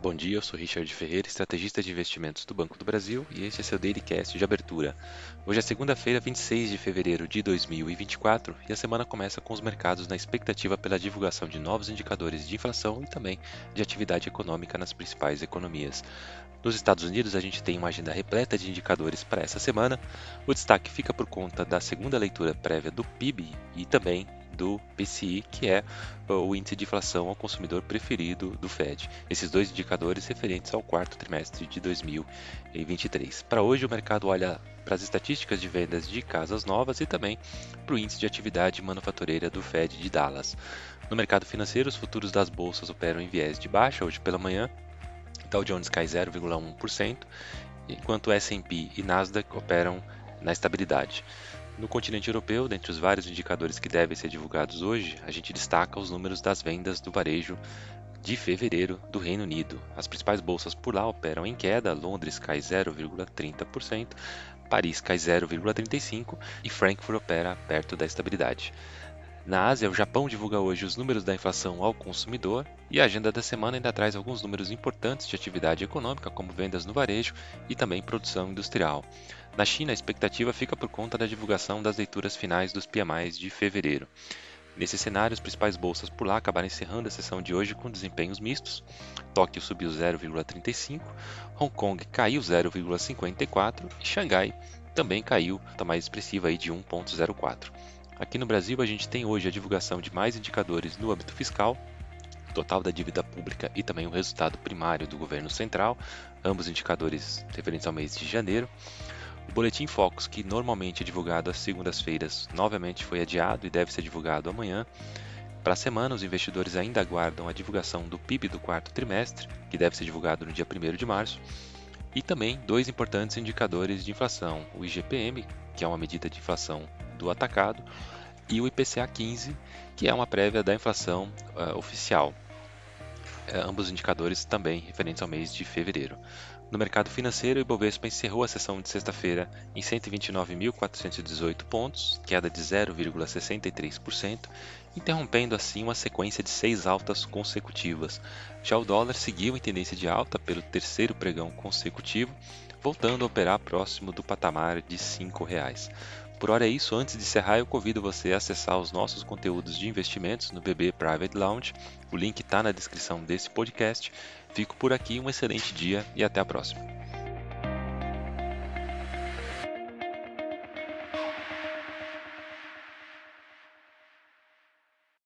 Bom dia, eu sou Richard Ferreira, estrategista de investimentos do Banco do Brasil e este é seu Dailycast de abertura. Hoje é segunda-feira, 26 de fevereiro de 2024 e a semana começa com os mercados na expectativa pela divulgação de novos indicadores de inflação e também de atividade econômica nas principais economias. Nos Estados Unidos, a gente tem uma agenda repleta de indicadores para essa semana. O destaque fica por conta da segunda leitura prévia do PIB e também do PCI, que é o índice de inflação ao consumidor preferido do Fed. Esses dois indicadores referentes ao quarto trimestre de 2023. Para hoje, o mercado olha para as estatísticas de vendas de casas novas e também para o índice de atividade manufatureira do Fed de Dallas. No mercado financeiro, os futuros das bolsas operam em viés de baixa hoje pela manhã. Dow Jones cai 0,1%, enquanto S&P e Nasdaq operam na estabilidade. No continente europeu, dentre os vários indicadores que devem ser divulgados hoje, a gente destaca os números das vendas do varejo de fevereiro do Reino Unido. As principais bolsas por lá operam em queda, Londres cai 0,30%, Paris cai 0,35% e Frankfurt opera perto da estabilidade. Na Ásia, o Japão divulga hoje os números da inflação ao consumidor e a agenda da semana ainda traz alguns números importantes de atividade econômica, como vendas no varejo e também produção industrial. Na China, a expectativa fica por conta da divulgação das leituras finais dos PMIs de fevereiro. Nesse cenário, as principais bolsas por lá acabaram encerrando a sessão de hoje com desempenhos mistos. Tóquio subiu 0,35, Hong Kong caiu 0,54 e Xangai também caiu, está mais expressiva aí de 1,04. Aqui no Brasil, a gente tem hoje a divulgação de mais indicadores no âmbito fiscal, total da dívida pública e também o resultado primário do governo central, ambos indicadores referentes ao mês de janeiro. O Boletim Focus, que normalmente é divulgado às segundas-feiras, novamente foi adiado e deve ser divulgado amanhã. Para a semana, os investidores ainda aguardam a divulgação do PIB do quarto trimestre, que deve ser divulgado no dia 1 de março, e também dois importantes indicadores de inflação: o IGPM, que é uma medida de inflação do atacado, e o IPCA 15, que é uma prévia da inflação uh, oficial. Uh, ambos indicadores também referentes ao mês de fevereiro. No mercado financeiro, o Ibovespa encerrou a sessão de sexta-feira em 129.418 pontos, queda de 0,63%, interrompendo assim uma sequência de seis altas consecutivas. Já o dólar seguiu em tendência de alta pelo terceiro pregão consecutivo, voltando a operar próximo do patamar de R$ 5,00. Por hora é isso, antes de encerrar eu convido você a acessar os nossos conteúdos de investimentos no BB Private Lounge, o link está na descrição desse podcast. Fico por aqui, um excelente dia e até a próxima.